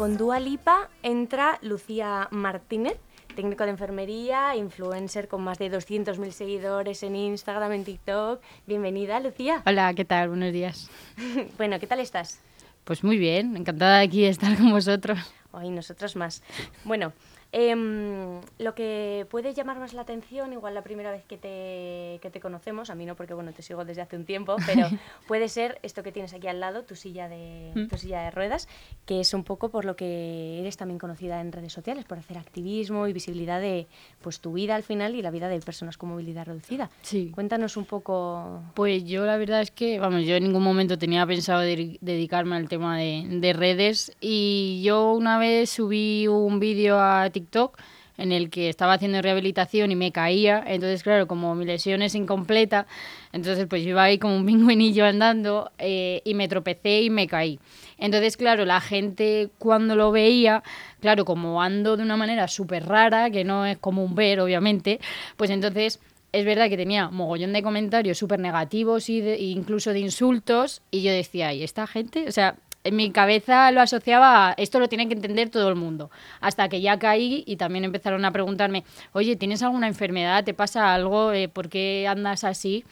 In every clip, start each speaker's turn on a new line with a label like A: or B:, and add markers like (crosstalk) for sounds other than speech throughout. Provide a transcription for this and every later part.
A: con Dua Lipa entra Lucía Martínez, técnico de enfermería, influencer con más de 200.000 seguidores en Instagram, en TikTok. Bienvenida, Lucía.
B: Hola, ¿qué tal? Buenos días. (laughs)
A: bueno, ¿qué tal estás?
B: Pues muy bien, encantada de aquí estar con vosotros.
A: Hoy nosotros más. Bueno, Em, lo que puede llamar más la atención, igual la primera vez que te, que te conocemos, a mí no porque bueno te sigo desde hace un tiempo, pero (laughs) puede ser esto que tienes aquí al lado, tu silla de, mm. tu silla de ruedas, que es un poco por lo que eres también conocida en redes sociales, por hacer activismo y visibilidad de pues tu vida al final y la vida de personas con movilidad reducida.
B: Sí.
A: Cuéntanos un poco.
B: Pues yo la verdad es que, vamos, yo en ningún momento tenía pensado dedicarme al tema de, de redes y yo una vez subí un vídeo a TikTok TikTok en el que estaba haciendo rehabilitación y me caía. Entonces, claro, como mi lesión es incompleta, entonces pues iba ahí como un (laughs) pingüinillo andando eh, y me tropecé y me caí. Entonces, claro, la gente cuando lo veía, claro, como ando de una manera súper rara, que no es como un ver, obviamente, pues entonces es verdad que tenía mogollón de comentarios súper negativos y incluso de insultos y yo decía, ¿y esta gente? O sea, en mi cabeza lo asociaba a esto lo tiene que entender todo el mundo. Hasta que ya caí y también empezaron a preguntarme, oye, ¿tienes alguna enfermedad? ¿Te pasa algo? Eh, ¿Por qué andas así?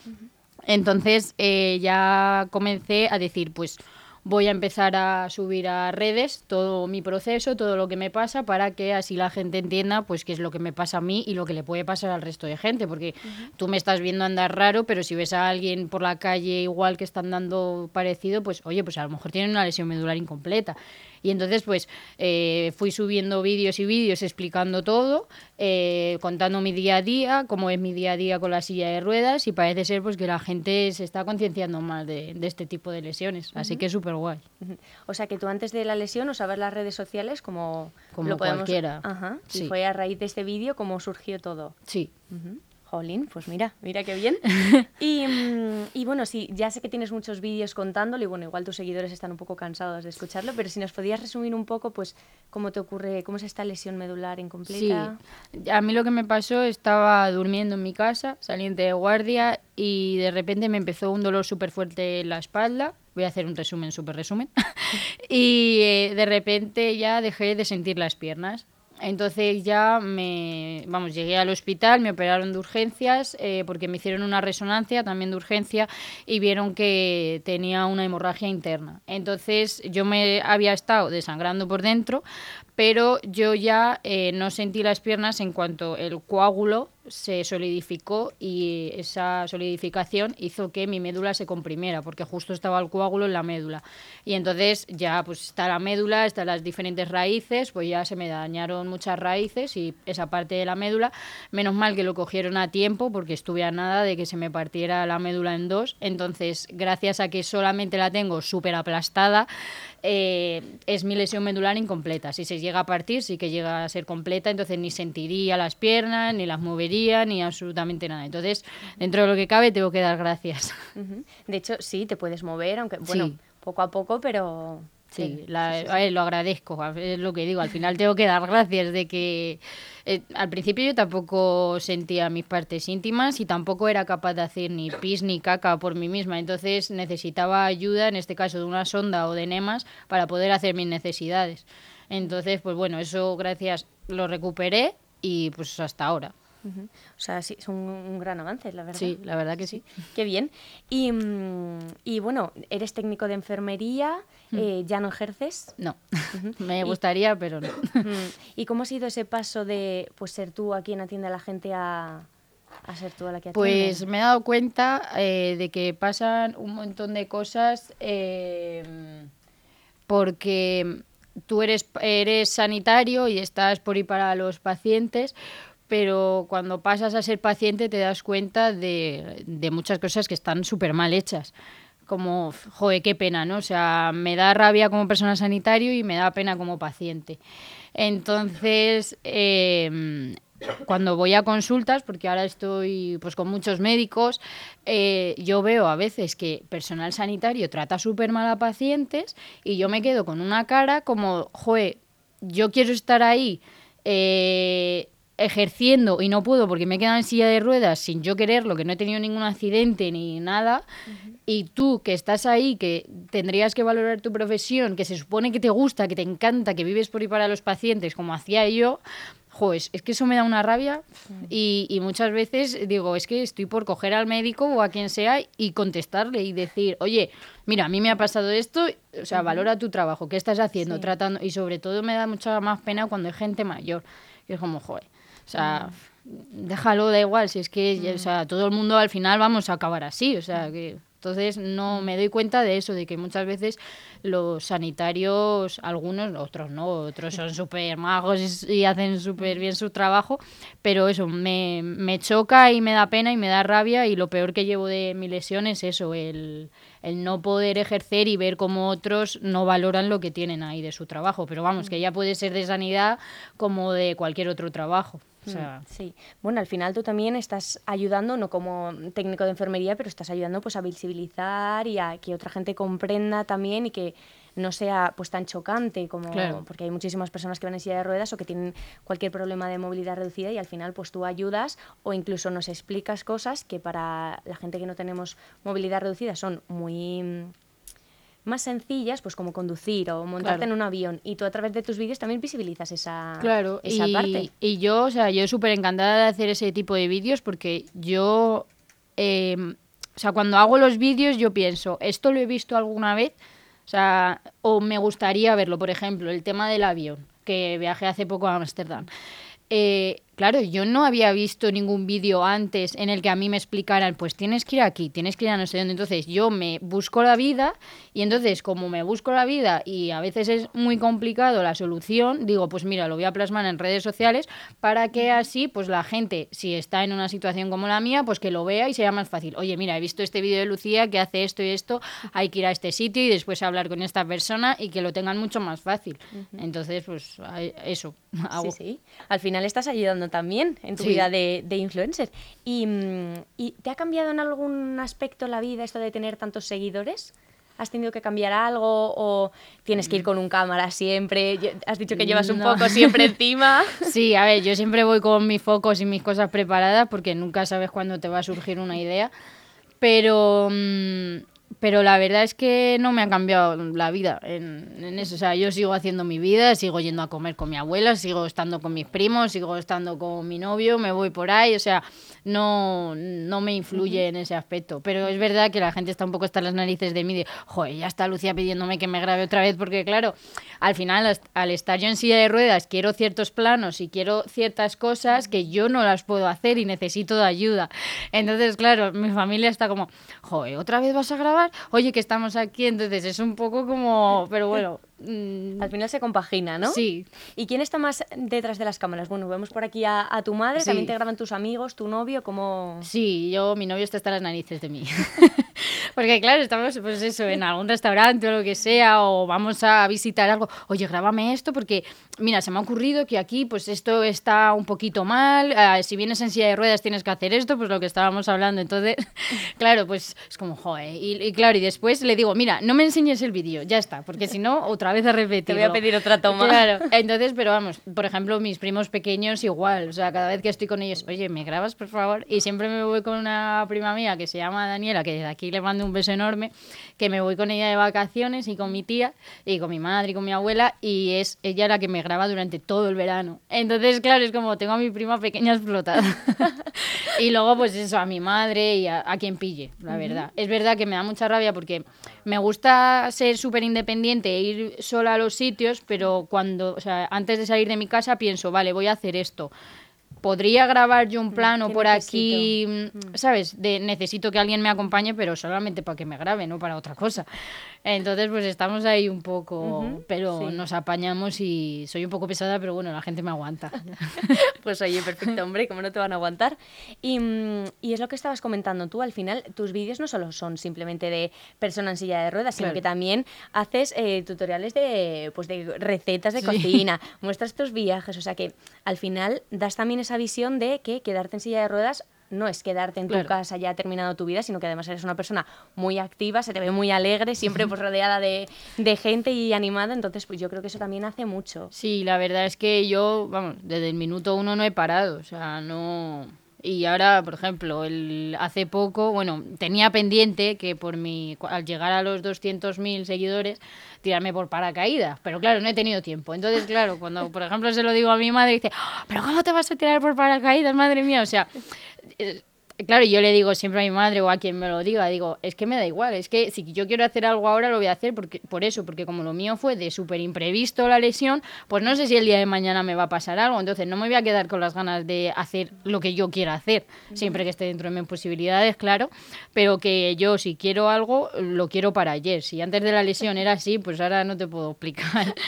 B: Entonces eh, ya comencé a decir, pues voy a empezar a subir a redes todo mi proceso, todo lo que me pasa, para que así la gente entienda pues qué es lo que me pasa a mí y lo que le puede pasar al resto de gente, porque tú me estás viendo andar raro, pero si ves a alguien por la calle igual que está andando parecido, pues oye, pues a lo mejor tiene una lesión medular incompleta. Y entonces, pues, eh, fui subiendo vídeos y vídeos explicando todo, eh, contando mi día a día, cómo es mi día a día con la silla de ruedas, y parece ser pues que la gente se está concienciando más de, este tipo de lesiones. Así que es súper guay.
A: O sea que tú antes de la lesión usabas las redes sociales como,
B: como cualquiera.
A: Ajá. Y fue a raíz de este vídeo como surgió todo.
B: Sí.
A: Jolín, pues mira, mira qué bien. (laughs) Mm, y, bueno, sí, ya sé que tienes muchos vídeos contándolo y bueno, igual tus seguidores están un poco cansados de escucharlo, pero si nos podías resumir un poco, pues, cómo te ocurre, cómo es esta lesión medular incompleta.
B: Sí, a mí lo que me pasó, estaba durmiendo en mi casa, saliente de guardia y de repente me empezó un dolor súper fuerte en la espalda. Voy a hacer un resumen, súper resumen. (laughs) y eh, de repente ya dejé de sentir las piernas entonces ya me, vamos, llegué al hospital, me operaron de urgencias eh, porque me hicieron una resonancia también de urgencia y vieron que tenía una hemorragia interna. Entonces yo me había estado desangrando por dentro, pero yo ya eh, no sentí las piernas en cuanto el coágulo se solidificó y esa solidificación hizo que mi médula se comprimiera, porque justo estaba el coágulo en la médula. Y entonces ya pues está la médula, están las diferentes raíces, pues ya se me dañaron muchas raíces y esa parte de la médula, menos mal que lo cogieron a tiempo, porque estuve a nada de que se me partiera la médula en dos. Entonces, gracias a que solamente la tengo súper aplastada, eh, es mi lesión medular incompleta. Si se llega a partir, sí que llega a ser completa, entonces ni sentiría las piernas, ni las movería ni absolutamente nada. Entonces, dentro de lo que cabe, tengo que dar gracias.
A: De hecho, sí, te puedes mover, aunque, bueno, poco a poco, pero...
B: Sí, lo agradezco, es lo que digo. Al final tengo que dar gracias de que eh, al principio yo tampoco sentía mis partes íntimas y tampoco era capaz de hacer ni pis ni caca por mí misma. Entonces necesitaba ayuda, en este caso de una sonda o de enemas, para poder hacer mis necesidades. Entonces, pues bueno, eso gracias lo recuperé y pues hasta ahora.
A: O sea, sí, es un, gran avance, la verdad.
B: Sí, la verdad que sí.
A: Qué bien. Y, mm, y, bueno, eres técnico de enfermería, mm. eh, ¿ya no ejerces?
B: No, (laughs) me gustaría, pero no.
A: ¿Y cómo ha sido ese paso de pues ser tú a quien atiende a la gente a, a ser tú a la que atiende?
B: Pues me he dado cuenta eh, de que pasan un montón de cosas eh, porque tú eres, eres sanitario y estás por ir para los pacientes, pero cuando pasas a ser paciente te das cuenta de, muchas cosas que están súper mal hechas. Como, joder, qué pena, ¿no? O sea, me da rabia como persona sanitario y me da pena como paciente. Entonces, em, cuando voy a consultas, porque ahora estoy pues con muchos médicos, eh, yo veo a veces que personal sanitario trata súper mal a pacientes y yo me quedo con una cara como, joder, yo quiero estar ahí. Eh, ejerciendo y no puedo porque me he quedado en silla de ruedas sin yo quererlo, que no he tenido ningún accidente ni nada. y tú que estás ahí, que tendrías que valorar tu profesión, que se supone que te gusta, que te encanta, que vives por y para los pacientes, como hacía yo, pues es que eso me da una rabia y, y, muchas veces digo, es que estoy por coger al médico o a quien sea y contestarle y decir, oye, mira, a mí me ha pasado esto, o sea, valora tu trabajo, ¿qué estás haciendo? Tratando, y sobre todo me da mucha más pena cuando hay gente mayor, que es como, joder, o sea, déjalo, da igual, si es que, o sea, todo el mundo al final vamos a acabar así, o sea, que entonces no me doy cuenta de eso, de que muchas veces los sanitarios, algunos, otros no, otros son (laughs) súper magos y, hacen súper bien su trabajo, pero eso me, me, choca y me da pena y me da rabia y lo peor que llevo de mi lesión es eso, el, el no poder ejercer y ver cómo otros no valoran lo que tienen ahí de su trabajo, pero vamos, que ya puede ser de sanidad como de cualquier otro trabajo.
A: Mm, sí, bueno, al final tú también estás ayudando, no como técnico de enfermería, pero estás ayudando pues a visibilizar y a que otra gente comprenda también y que no sea pues tan chocante como porque hay muchísimas personas que van en silla de ruedas o que tienen cualquier problema de movilidad reducida y al final pues tú ayudas o incluso nos explicas cosas que para la gente que no tenemos movilidad reducida son muy más sencillas, pues como conducir o montarte en un avión. Y tú a través de tus vídeos también visibilizas esa,
B: claro.
A: esa
B: y,
A: parte.
B: Y yo, o sea, yo súper encantada de hacer ese tipo de vídeos porque yo, em, o sea, cuando hago los vídeos yo pienso, ¿esto lo he visto alguna vez? O sea, o me gustaría verlo, por ejemplo, el tema del avión, que viajé hace poco a Ámsterdam. Eh, claro, yo no había visto ningún vídeo antes en el que a mí me explicaran, pues tienes que ir aquí, tienes que ir a no sé dónde. Entonces yo me busco la vida y entonces como me busco la vida y a veces es muy complicado la solución, digo, pues mira, lo voy a plasmar en redes sociales para que así pues la gente, si está en una situación como la mía, pues que lo vea y sea más fácil. Oye, mira, he visto este vídeo de Lucía que hace esto y esto, hay que ir a este sitio y después hablar con esta persona y que lo tengan mucho más fácil. Entonces, pues eso. (laughs)
A: Sí, sí. Al final estás ayudando también en tu vida de, influencer. Y, mm, ¿Y te ha cambiado en algún aspecto la vida esto de tener tantos seguidores? ¿Has tenido que cambiar algo o tienes que ir con un cámara siempre? Has dicho que llevas un foco siempre (laughs) encima.
B: Sí, a ver, yo siempre voy con mis focos y mis cosas preparadas porque nunca sabes cuándo te va a surgir una idea. Pero mm, pero la verdad es que no me ha cambiado la vida en, eso. O sea, yo sigo haciendo mi vida, sigo yendo a comer con mi abuela, sigo estando con mis primos, sigo estando con mi novio, me voy por ahí. O sea, no, no me influye en ese aspecto. Pero es verdad que la gente está un poco hasta las narices de mí de, joder, ya está Lucía pidiéndome que me grabe otra vez, porque claro, al final, al estar yo en silla de ruedas, quiero ciertos planos y quiero ciertas cosas que yo no las puedo hacer y necesito de ayuda. Entonces, claro, mi familia está como, joder, ¿otra vez vas a grabar? Oye, que estamos aquí, entonces es un poco como, pero bueno.
A: Mm, Al final se compagina, ¿no?
B: Sí.
A: ¿Y quién está más detrás de las cámaras? Bueno, vemos por aquí a, tu madre, también te graban tus amigos, tu novio, ¿cómo...?
B: Sí, yo, mi novio está hasta las narices de mí. (laughs) Porque claro, estamos pues eso, en algún restaurante o lo que sea, o vamos a visitar algo, oye, grábame esto porque, mira, se me ha ocurrido que aquí pues esto está un poquito mal, eh, si vienes en silla de ruedas tienes que hacer esto, pues lo que estábamos hablando. Entonces, (laughs) claro, pues es como, joder, y, claro, y después le digo, mira, no me enseñes el vídeo, ya está, porque si no, otra vez a repetir.
A: Te voy a pedir otra toma.
B: Claro, entonces, pero vamos, por ejemplo, mis primos pequeños igual, o sea, cada vez que estoy con ellos, oye, ¿me grabas, por favor? Y siempre me voy con una prima mía que se llama Daniela, que desde aquí le mando un beso enorme, que me voy con ella de vacaciones y con mi tía y con mi madre y con mi abuela y es ella la que me graba durante todo el verano. Entonces, claro, es como tengo a mi prima pequeña explotada. (laughs) y luego, pues eso, a mi madre y a, quien pille, la verdad. Es verdad que me da mucha rabia porque me gusta ser súper independiente e ir sola a los sitios, pero cuando, o sea, antes de salir de mi casa pienso, vale, voy a hacer esto podría grabar yo un mm, plano por aquí, mm, mm. ¿sabes? De necesito que alguien me acompañe, pero solamente para que me grabe, no para otra cosa. Entonces, pues estamos ahí un poco, pero nos apañamos y soy un poco pesada, pero bueno, la gente me aguanta. (laughs)
A: pues oye, perfecto, hombre, ¿cómo no te van a aguantar? Y, y es lo que estabas comentando tú, al final tus vídeos no solo son simplemente de persona en silla de ruedas, sino que también haces eh, tutoriales de, pues, de recetas de cocina, muestras tus viajes, o sea que al final das también esa visión de que quedarte en silla de ruedas no es quedarte en tu casa ya terminado tu vida, sino que además eres una persona muy activa, se te ve muy alegre, siempre pues (laughs) rodeada de, de, gente y animada, entonces pues yo creo que eso también hace mucho.
B: Sí, la verdad es que yo, vamos, desde el minuto uno no he parado, o sea, no Y ahora, por ejemplo, el, hace poco, bueno, tenía pendiente que por mi, al llegar a los 200.000 seguidores, tirarme por paracaídas. Pero claro, no he tenido tiempo. Entonces, claro, cuando, por ejemplo, se lo digo a mi madre, dice, "Ah, ¿pero cómo te vas a tirar por paracaídas, madre mía? O sea, eh, Claro, yo le digo siempre a mi madre o a quien me lo diga, digo, es que me da igual, es que si yo quiero hacer algo ahora lo voy a hacer porque, por eso, porque como lo mío fue de súper imprevisto la lesión, pues no sé si el día de mañana me va a pasar algo, entonces no me voy a quedar con las ganas de hacer lo que yo quiera hacer, siempre que esté dentro de mis posibilidades, claro, pero que yo si quiero algo, lo quiero para ayer, si antes de la lesión era así, pues ahora no te puedo explicar. (laughs)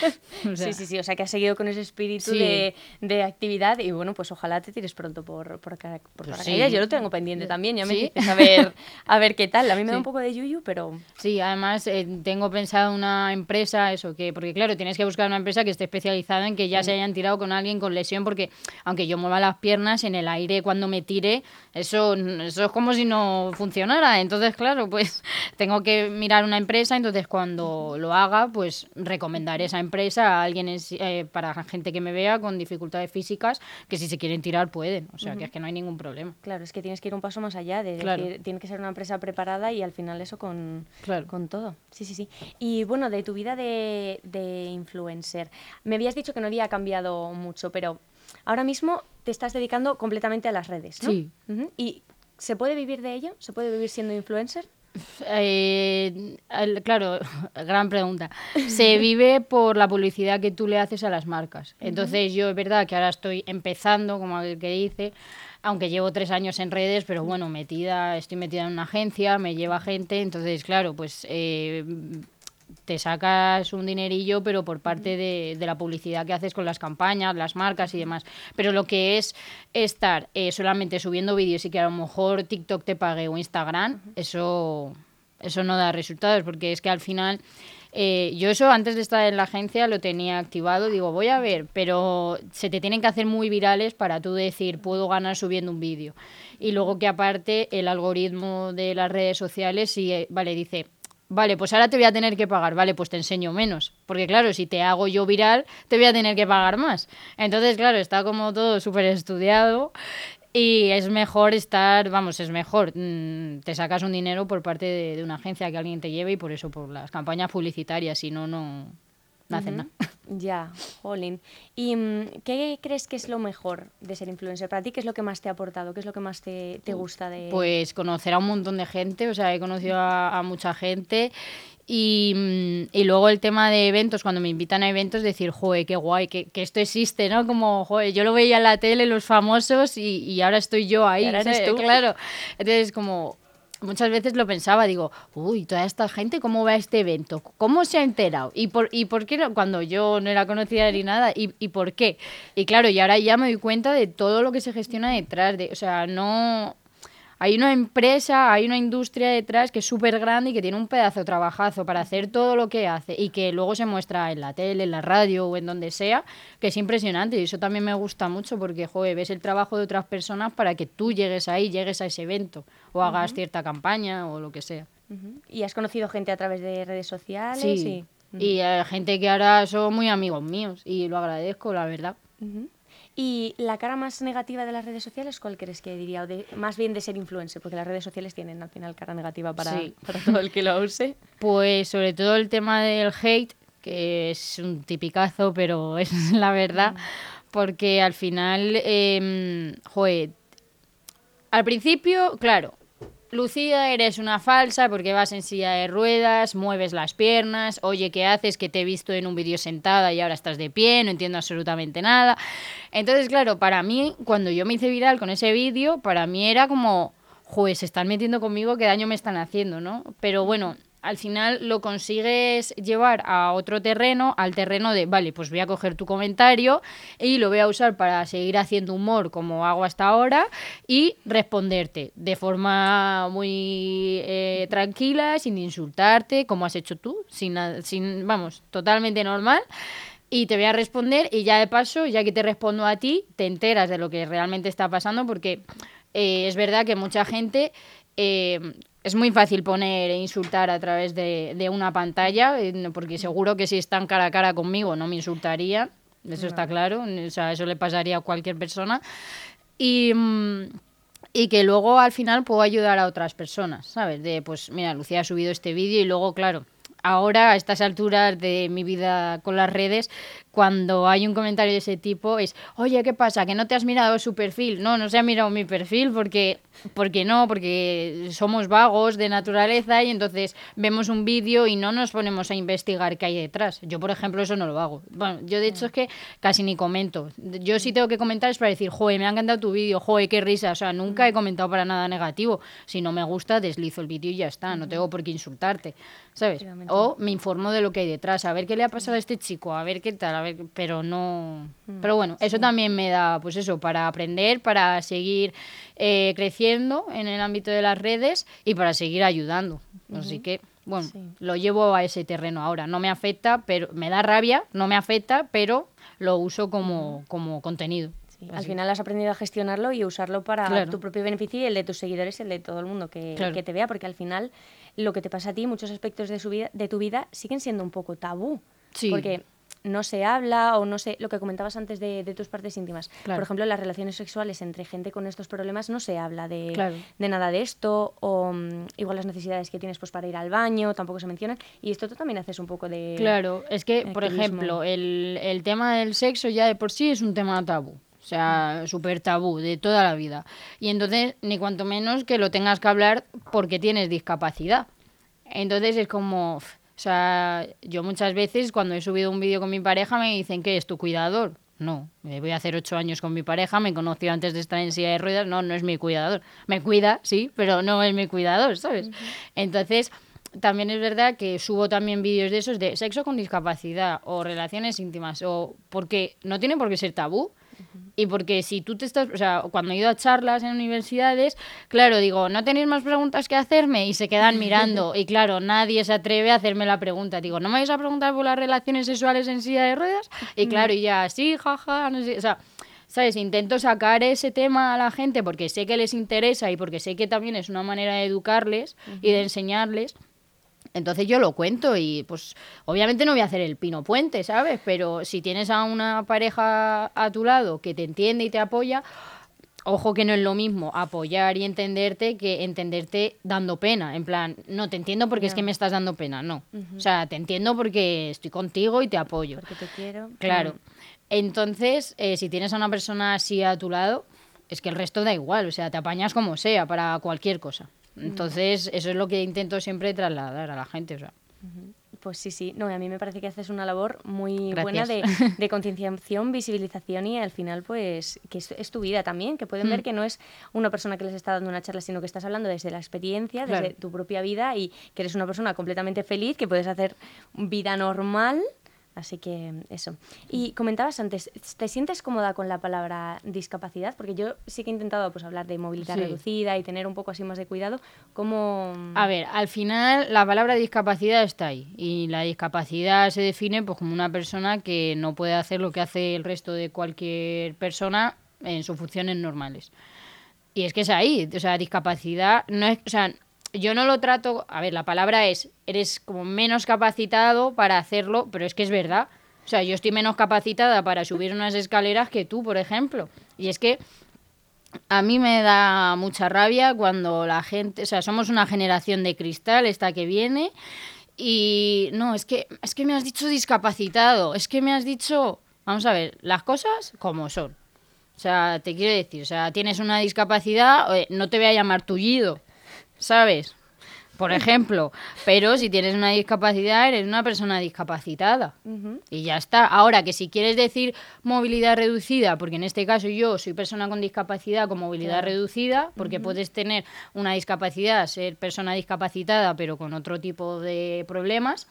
A: O sea, sí, sí, sí, o sea que has seguido con ese espíritu
B: Sí.
A: de, de actividad y bueno, pues ojalá te tires pronto por, por, cara- por
B: Pues sí.
A: Yo lo tengo pendiente también, ya me
B: ¿Sí?
A: dices a ver, (laughs) a ver qué tal. A mí me da un poco de yuyu, pero
B: Sí, además eh, tengo pensado una empresa, eso que, porque claro, tienes que buscar una empresa que esté especializada en que ya se hayan tirado con alguien con lesión, porque aunque yo mueva las piernas en el aire cuando me tire, eso, eso es como si no funcionara. Entonces, claro, pues (laughs) tengo que mirar una empresa, entonces cuando lo haga, pues recomendaré esa empresa a alguien es- eh, para gente que me vea con dificultades físicas, que si se quieren tirar pueden, o sea, que es que no hay ningún problema.
A: claro, es que tienes que ir un paso más allá, de
B: Claro.
A: decir, tiene que ser una empresa preparada y al final eso con,
B: Claro.
A: con todo. Sí, sí, sí. Y bueno, de tu vida de, de influencer, me habías dicho que no había cambiado mucho, pero ahora mismo te estás dedicando completamente a las redes, ¿no?
B: Sí.
A: ¿Y se puede vivir de ello? ¿Se puede vivir siendo influencer? (laughs)
B: Eh, el- claro, (laughs) gran pregunta. Se (laughs) vive por la publicidad que tú le haces a las marcas. Entonces yo es verdad que ahora estoy empezando, como el que dice, aunque llevo tres años en redes, pero bueno, metida, estoy metida en una agencia, me lleva gente, entonces claro, pues eh, te sacas un dinerillo, pero por parte de, de la publicidad que haces con las campañas, las marcas y demás. Pero lo que es estar eh, solamente subiendo vídeos y que a lo mejor TikTok te pague o Instagram, eso, eso no da resultados, porque es que al final... eh, yo eso antes de estar en la agencia lo tenía activado, digo, voy a ver, pero se te tienen que hacer muy virales para tú decir, puedo ganar subiendo un vídeo. Y luego que aparte el algoritmo de las redes sociales, vale, dice, Vale, pues ahora te voy a tener que pagar. Vale, pues te enseño menos. Porque claro, si te hago yo viral, te voy a tener que pagar más. Entonces, claro, está como todo súper estudiado. Y es mejor estar, vamos, es mejor. mm, te sacas un dinero por parte de, de una agencia que alguien te lleve y por eso, por las campañas publicitarias. Si no, no, no hacen nada. (laughs)
A: Ya, jolín. ¿Y mm, qué crees que es lo mejor de ser influencer? Para ti, ¿qué es lo que más te ha aportado? ¿Qué es lo que más te, te gusta de...?
B: Pues conocer a un montón de gente, o sea, he conocido a, a mucha gente. Y, mm, y luego el tema de eventos, cuando me invitan a eventos, decir, joder, qué guay, que, que esto existe, ¿no? Como, joder, yo lo veía en la tele, los famosos, y, y ahora estoy yo ahí.
A: Ahora tú.
B: Claro. Entonces, como, muchas veces lo pensaba, digo, uy, toda esta gente, ¿cómo va este evento? ¿Cómo se ha enterado? ¿Y por, y por qué no? cuando yo no era conocida ni nada? ¿Y, ¿Y por qué? Y claro, y ahora ya me doy cuenta de todo lo que se gestiona detrás, de, o sea, no... Hay una empresa, hay una industria detrás que es súper grande y que tiene un pedazo de trabajazo para hacer todo lo que hace y que luego se muestra en la tele, en la radio o en donde sea, que es impresionante. Y eso también me gusta mucho porque, joder, ves el trabajo de otras personas para que tú llegues ahí, llegues a ese evento o hagas cierta campaña o lo que sea.
A: ¿Y has conocido gente a través de redes sociales?
B: Sí.
A: Y...
B: Y hay gente que ahora son muy amigos míos y lo agradezco, la verdad.
A: ¿Y la cara más negativa de las redes sociales cuál crees que diría? O de, más bien de ser influencer, porque las redes sociales tienen al final cara negativa para,
B: Sí.
A: para todo el que lo use. (laughs)
B: Pues sobre todo el tema del hate, que es un tipicazo, pero (laughs) es la verdad, porque al final, eh, joder, al principio, claro, Lucía, eres una falsa porque vas en silla de ruedas, mueves las piernas, oye, ¿qué haces? Que te he visto en un vídeo sentada y ahora estás de pie, no entiendo absolutamente nada. Entonces, claro, para mí, cuando yo me hice viral con ese vídeo, para mí era como, joder, se están metiendo conmigo, qué daño me están haciendo, ¿no? Pero bueno, al final lo consigues llevar a otro terreno, al terreno de, vale, pues voy a coger tu comentario y lo voy a usar para seguir haciendo humor como hago hasta ahora y responderte de forma muy eh, tranquila, sin insultarte, como has hecho tú, sin, sin, vamos, totalmente normal. Y te voy a responder y ya de paso, ya que te respondo a ti, te enteras de lo que realmente está pasando porque eh, es verdad que mucha gente... eh, es muy fácil poner e insultar a través de, de una pantalla, eh, porque seguro que si están cara a cara conmigo no me insultarían, eso está claro, o sea, eso le pasaría a cualquier persona. Y, mm, y que luego al final puedo ayudar a otras personas, ¿sabes? De, pues mira, Lucía ha subido este vídeo y luego, claro, ahora a estas alturas de mi vida con las redes, cuando hay un comentario de ese tipo es, oye, ¿qué pasa? ¿Que no te has mirado su perfil? No, no se ha mirado mi perfil porque, porque no, porque somos vagos de naturaleza y entonces vemos un vídeo y no nos ponemos a investigar qué hay detrás. Yo, por ejemplo, eso no lo hago. Bueno, yo de hecho es que casi ni comento. Yo sí tengo que comentar es para decir, joder, me ha encantado tu vídeo, joder, qué risa. O sea, nunca he comentado para nada negativo. Si no me gusta, deslizo el vídeo y ya está. No tengo por qué insultarte, ¿sabes? O me informo de lo que hay detrás, a ver qué le ha pasado a este chico, a ver qué tal pero no... Mm, pero bueno, eso también me da, pues eso, para aprender, para seguir eh, creciendo en el ámbito de las redes y para seguir ayudando. Así que, bueno, lo llevo a ese terreno ahora. No me afecta, pero me da rabia, no me afecta, pero lo uso como, como contenido.
A: Al final has aprendido a gestionarlo y usarlo para tu propio beneficio y el de tus seguidores y el de todo el mundo que, que, te vea, porque al final lo que te pasa a ti, muchos aspectos de, su vida, de tu vida siguen siendo un poco tabú. Sí. Porque no se habla o no sé, lo que comentabas antes de, tus partes íntimas. Por ejemplo, las relaciones sexuales entre gente con estos problemas no se habla de, de nada de esto o mm, igual las necesidades que tienes pues para ir al baño tampoco se mencionan y esto tú también haces un poco de...
B: Claro, es que, por ejemplo, el, el tema del sexo ya de por sí es un tema tabú. O sea, súper tabú de toda la vida. Y entonces, ni cuanto menos que lo tengas que hablar porque tienes discapacidad. Entonces es como, o sea, yo muchas veces cuando he subido un vídeo con mi pareja me dicen que es tu cuidador. No, me voy a hacer ocho años con mi pareja, me conoció antes de estar en silla de ruedas, no, no es mi cuidador. Me cuida, sí, pero no es mi cuidador, ¿sabes? Entonces, también es verdad que subo también vídeos de esos de sexo con discapacidad o relaciones íntimas, o porque no tiene por qué ser tabú. Y porque si tú te estás, o sea, cuando he ido a charlas en universidades, claro, digo, ¿no tenéis más preguntas que hacerme? Y se quedan (laughs) mirando. y claro, nadie se atreve a hacerme la pregunta. Digo, ¿no me vais a preguntar por las relaciones sexuales en silla de ruedas? Y claro, y ya, sí, jaja, no sé, o sea... ¿Sabes? Intento sacar ese tema a la gente porque sé que les interesa y porque sé que también es una manera de educarles y de enseñarles. Entonces yo lo cuento y pues obviamente no voy a hacer el pino puente, ¿sabes? Pero si tienes a una pareja a tu lado que te entiende y te apoya, ojo que no es lo mismo apoyar y entenderte que entenderte dando pena. En plan, no te entiendo porque es que me estás dando pena, no. O sea, te entiendo porque estoy contigo y te apoyo.
A: Porque te quiero.
B: Claro. Entonces, eh, si tienes a una persona así a tu lado, es que el resto da igual, o sea, te apañas como sea para cualquier cosa. Entonces, eso es lo que intento siempre trasladar a la gente. O sea.
A: Pues sí, sí. No, a mí me parece que haces una labor muy buena de, (laughs) de, concienciación, visibilización y al final, pues, que es, tu vida también, que pueden ver mm. que no es una persona que les está dando una charla, sino que estás hablando desde la experiencia, desde tu propia vida y que eres una persona completamente feliz, que puedes hacer vida normal Así que eso. Y comentabas antes, ¿te sientes cómoda con la palabra discapacidad? Porque yo sí que he intentado pues, hablar de movilidad reducida y tener un poco así más de cuidado. ¿Cómo...?
B: A ver, al final la palabra discapacidad está ahí. Y la discapacidad se define pues, como una persona que no puede hacer lo que hace el resto de cualquier persona en sus funciones normales. Y es que es ahí. O sea, discapacidad no es... O sea, yo no lo trato, a ver, la palabra es, eres como menos capacitado para hacerlo, pero es que es verdad. O sea, yo estoy menos capacitada para subir unas escaleras que tú, por ejemplo. Y es que a mí me da mucha rabia cuando la gente, o sea, somos una generación de cristal, esta que viene, y no, es que, es que me has dicho discapacitado, es que me has dicho, vamos a ver, las cosas como son. O sea, te quiero decir, o sea, tienes una discapacidad, no te voy a llamar tullido, ¿sabes? Por ejemplo, pero si tienes una discapacidad, eres una persona discapacitada. Y ya está. Ahora que si quieres decir movilidad reducida, porque en este caso yo soy persona con discapacidad con movilidad reducida, porque puedes tener una discapacidad, ser persona discapacitada, pero con otro tipo de problemas,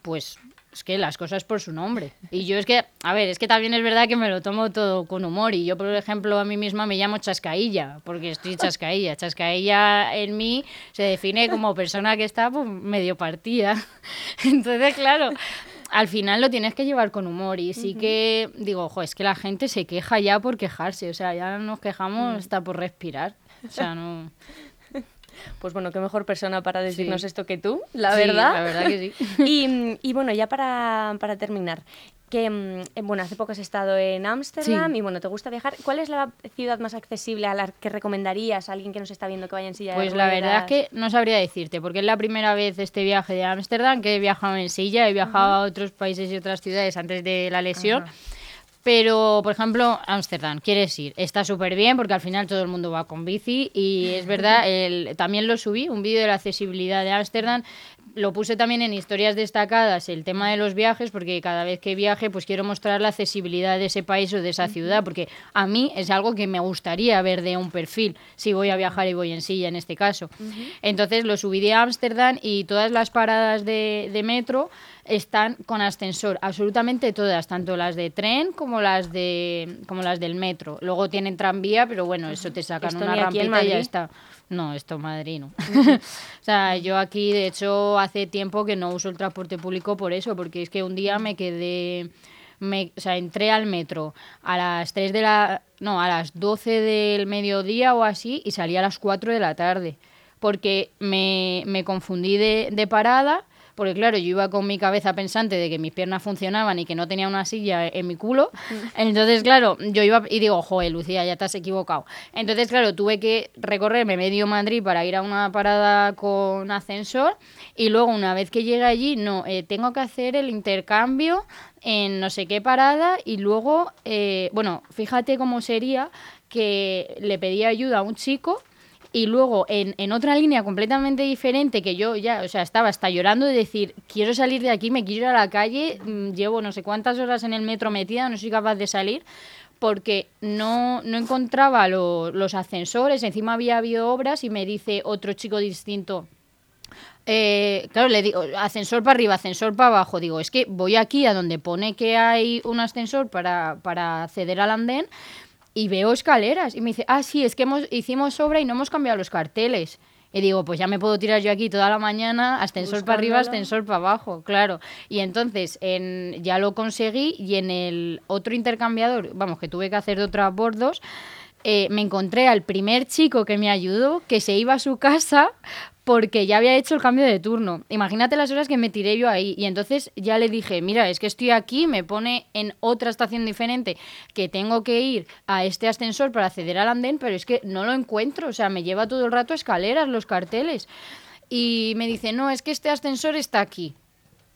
B: pues es que las cosas por su nombre. Y yo es que, a ver, es que también es verdad que me lo tomo todo con humor. Y yo, por ejemplo, a mí misma me llamo chascailla, porque estoy chascailla. Chascailla en mí se define como persona que está pues, medio partida. (laughs) Entonces, claro, al final lo tienes que llevar con humor. Y sí que digo, ojo, es que la gente se queja ya por quejarse. O sea, ya nos quejamos mm. hasta por respirar. O sea, no.
A: Pues bueno, qué mejor persona para decirnos esto que tú, la verdad.
B: La verdad que sí. (laughs)
A: y, y bueno, ya para, para terminar, que, mm, bueno, hace poco has estado en Ámsterdam y bueno, te gusta viajar. ¿Cuál es la ciudad más accesible a la que recomendarías a alguien que nos está viendo que vaya en silla
B: pues
A: de
B: ruedas? Pues la verdad es que no sabría decirte, porque es la primera vez este viaje de Ámsterdam que he viajado en silla, he viajado a otros países y otras ciudades antes de la lesión. Pero, por ejemplo, Ámsterdam, quieres ir, está súper bien porque al final todo el mundo va con bici y es verdad, (laughs) el, también lo subí, un vídeo de la accesibilidad de Ámsterdam, lo puse también en historias destacadas el tema de los viajes porque cada vez que viaje pues quiero mostrar la accesibilidad de ese país o de esa ciudad porque a mí es algo que me gustaría ver de un perfil si voy a viajar y voy en silla en este caso. Entonces lo subí de Ámsterdam y todas las paradas de, de metro están con ascensor, absolutamente todas, tanto las de tren como las de como las del metro. Luego tienen tranvía, pero bueno, eso te sacan una rampita y ya está. No, esto Madrid no. (laughs) o sea, yo aquí, de hecho, hace tiempo que no uso el transporte público por eso, porque es que un día me quedé... Me, o sea, entré al metro a las 3 de la... No, a las 12 del mediodía o así y salí a las 4 de la tarde. Porque me, me confundí de, de parada porque claro, yo iba con mi cabeza pensante de que mis piernas funcionaban y que no tenía una silla en mi culo. (laughs) Entonces, claro, yo iba y digo, joder, Lucía, ya te has equivocado. Entonces, claro, tuve que recorrerme medio Madrid para ir a una parada con ascensor y luego una vez que llegué allí, no, eh, tengo que hacer el intercambio en no sé qué parada y luego, eh, bueno, fíjate cómo sería que le pedí ayuda a un chico y luego en, en, otra línea completamente diferente que yo ya, o sea, estaba hasta llorando de decir, quiero salir de aquí, me quiero ir a la calle, mm, llevo no sé cuántas horas en el metro metida, no soy capaz de salir porque no, no encontraba los ascensores, encima había habido obras y me dice otro chico distinto, eh, claro, le digo, ascensor para arriba, ascensor para abajo. Digo, es que voy aquí a donde pone que hay un ascensor para, para acceder al andén, y veo escaleras. Y me dice, ah, sí, es que hemos, hicimos obra y no hemos cambiado los carteles. Y digo, pues ya me puedo tirar yo aquí toda la mañana, ascensor para arriba, ascensor para abajo, claro. Y entonces en, ya lo conseguí y en el otro intercambiador, vamos, que tuve que hacer de otros bordos, eh, me encontré al primer chico que me ayudó, que se iba a su casa porque ya había hecho el cambio de turno. Imagínate las horas que me tiré yo ahí. Y entonces ya le dije, mira, es que estoy aquí, me pone en otra estación diferente que tengo que ir a este ascensor para acceder al andén, pero es que no lo encuentro. O sea, me lleva todo el rato escaleras, los carteles. Y me dice, no, es que este ascensor está aquí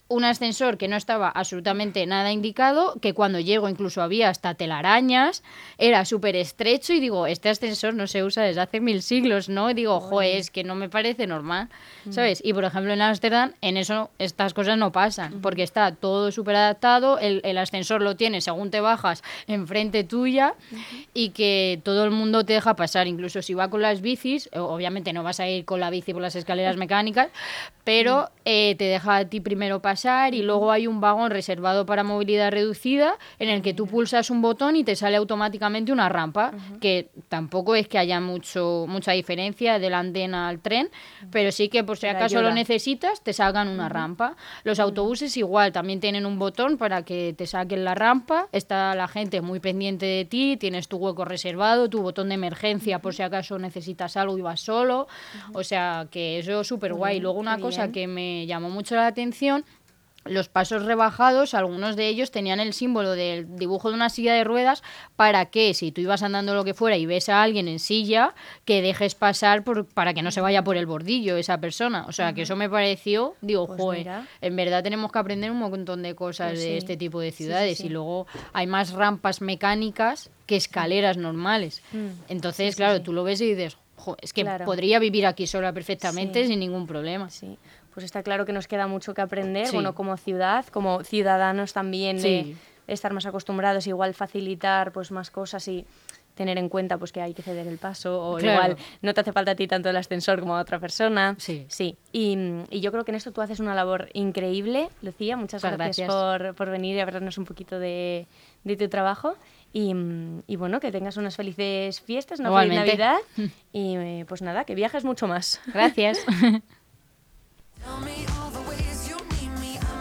B: un ascensor que no estaba absolutamente nada indicado, que cuando llego incluso había hasta telarañas, era súper estrecho y digo, este ascensor no se usa desde hace mil siglos, ¿no? Y digo, joder, es que no me parece normal, mm. ¿sabes? Y por ejemplo en Ámsterdam, en eso estas cosas no pasan, porque está todo súper adaptado, el, el, ascensor lo tiene según te bajas enfrente tuya y que todo el mundo te deja pasar, incluso si va con las bicis, obviamente no vas a ir con la bici por las escaleras (laughs) mecánicas, pero eh, te deja a ti primero pasar y luego hay un vagón reservado para movilidad reducida en el que tú pulsas un botón y te sale automáticamente una rampa, que tampoco es que haya mucho mucha diferencia del andén al tren, pero sí que por si acaso lo necesitas te salgan una rampa. Los autobuses igual, también tienen un botón para que te saquen la rampa, está la gente muy pendiente de ti, tienes tu hueco reservado, tu botón de emergencia por si acaso necesitas algo y vas solo, o sea que eso es súper guay. Luego una cosa que me llamó mucho la atención los pasos rebajados, algunos de ellos tenían el símbolo del dibujo de una silla de ruedas para que si tú ibas andando lo que fuera y ves a alguien en silla, que dejes pasar por, para que no se vaya por el bordillo esa persona. O sea, que eso me pareció, digo, pues joder, en verdad tenemos que aprender un montón de cosas pues de este tipo de ciudades y luego hay más rampas mecánicas que escaleras normales. Mm. Entonces, claro, tú lo ves y dices, es que podría vivir aquí sola perfectamente sin ningún problema.
A: Sí pues está claro que nos queda mucho que aprender, bueno, como ciudad, como ciudadanos también, de estar más acostumbrados, igual facilitar pues más cosas y tener en cuenta pues que hay que ceder el paso o igual no te hace falta a ti tanto el ascensor como a otra persona.
B: Sí.
A: Sí. Y, y, yo creo que en esto tú haces una labor increíble, Lucía. Muchas gracias, Por, por, venir y hablarnos un poquito de, de tu trabajo. Y, y, bueno, que tengas unas felices fiestas, una feliz Navidad. (laughs) Y pues nada, que viajes mucho más.
B: Gracias. (laughs)
C: Tell me all the way.